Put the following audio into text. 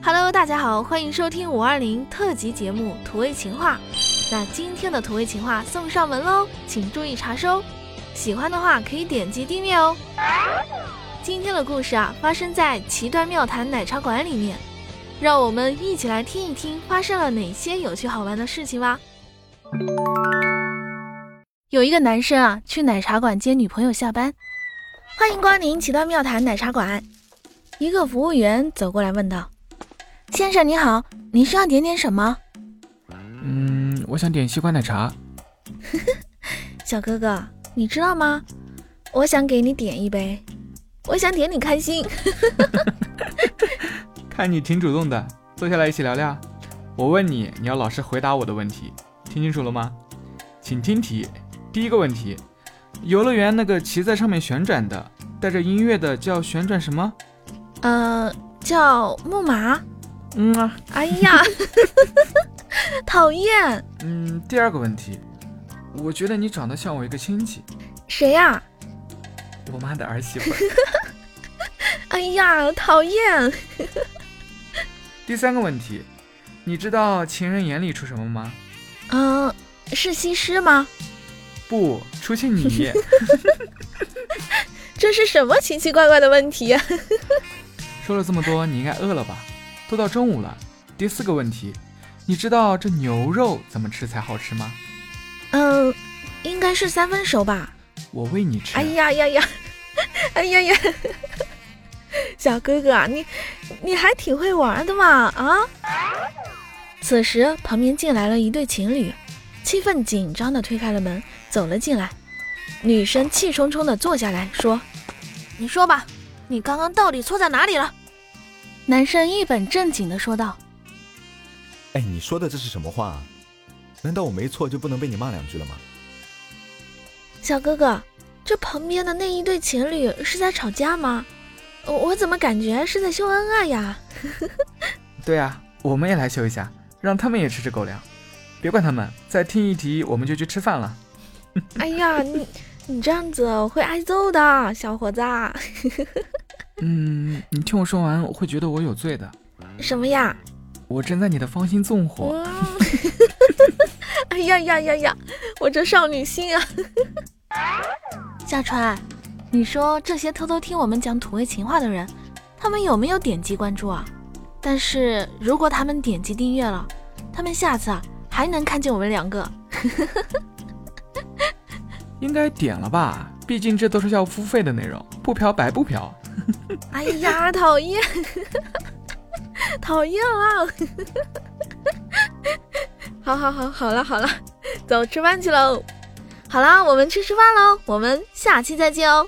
Hello，大家好，欢迎收听五二零特辑节目《土味情话》。那今天的土味情话送上门喽，请注意查收。喜欢的话可以点击订阅哦。今天的故事啊，发生在奇端妙谈奶茶馆里面，让我们一起来听一听发生了哪些有趣好玩的事情吧。有一个男生啊，去奶茶馆接女朋友下班。欢迎光临奇端妙谈奶茶馆。一个服务员走过来问道：“先生你好，您需要点点什么？”“嗯，我想点西瓜奶茶。”“小哥哥，你知道吗？我想给你点一杯，我想点你开心。”“看你挺主动的，坐下来一起聊聊。我问你，你要老实回答我的问题，听清楚了吗？请听题。第一个问题。”游乐园那个骑在上面旋转的、带着音乐的叫旋转什么？呃，叫木马。嗯啊。哎呀，讨厌。嗯，第二个问题，我觉得你长得像我一个亲戚。谁呀？我妈的儿媳妇。哎呀，讨厌。第三个问题，你知道情人眼里出什么吗？嗯，是西施吗？不出现你，这是什么奇奇怪怪的问题啊？说了这么多，你应该饿了吧？都到中午了。第四个问题，你知道这牛肉怎么吃才好吃吗？嗯，应该是三分熟吧。我喂你吃。哎呀呀呀！哎呀呀！小哥哥，你你还挺会玩的嘛啊！此时旁边进来了一对情侣，气氛紧张的推开了门。走了进来，女生气冲冲的坐下来说：“你说吧，你刚刚到底错在哪里了？”男生一本正经的说道：“哎，你说的这是什么话？难道我没错就不能被你骂两句了吗？”小哥哥，这旁边的那一对情侣是在吵架吗？我怎么感觉是在秀恩爱呀？对啊，我们也来秀一下，让他们也吃吃狗粮。别管他们，再听一题我们就去吃饭了。哎呀，你你这样子会挨揍的，小伙子。嗯，你听我说完，我会觉得我有罪的。什么呀？我正在你的芳心纵火。哎呀呀呀呀！我这少女心啊！夏川，你说这些偷偷听我们讲土味情话的人，他们有没有点击关注啊？但是如果他们点击订阅了，他们下次啊还能看见我们两个。应该点了吧，毕竟这都是要付费的内容，不嫖白不嫖。哎呀，讨厌，讨厌啊！好好好，好了好了，走吃饭去喽。好啦，我们去吃饭喽，我们下期再见哦。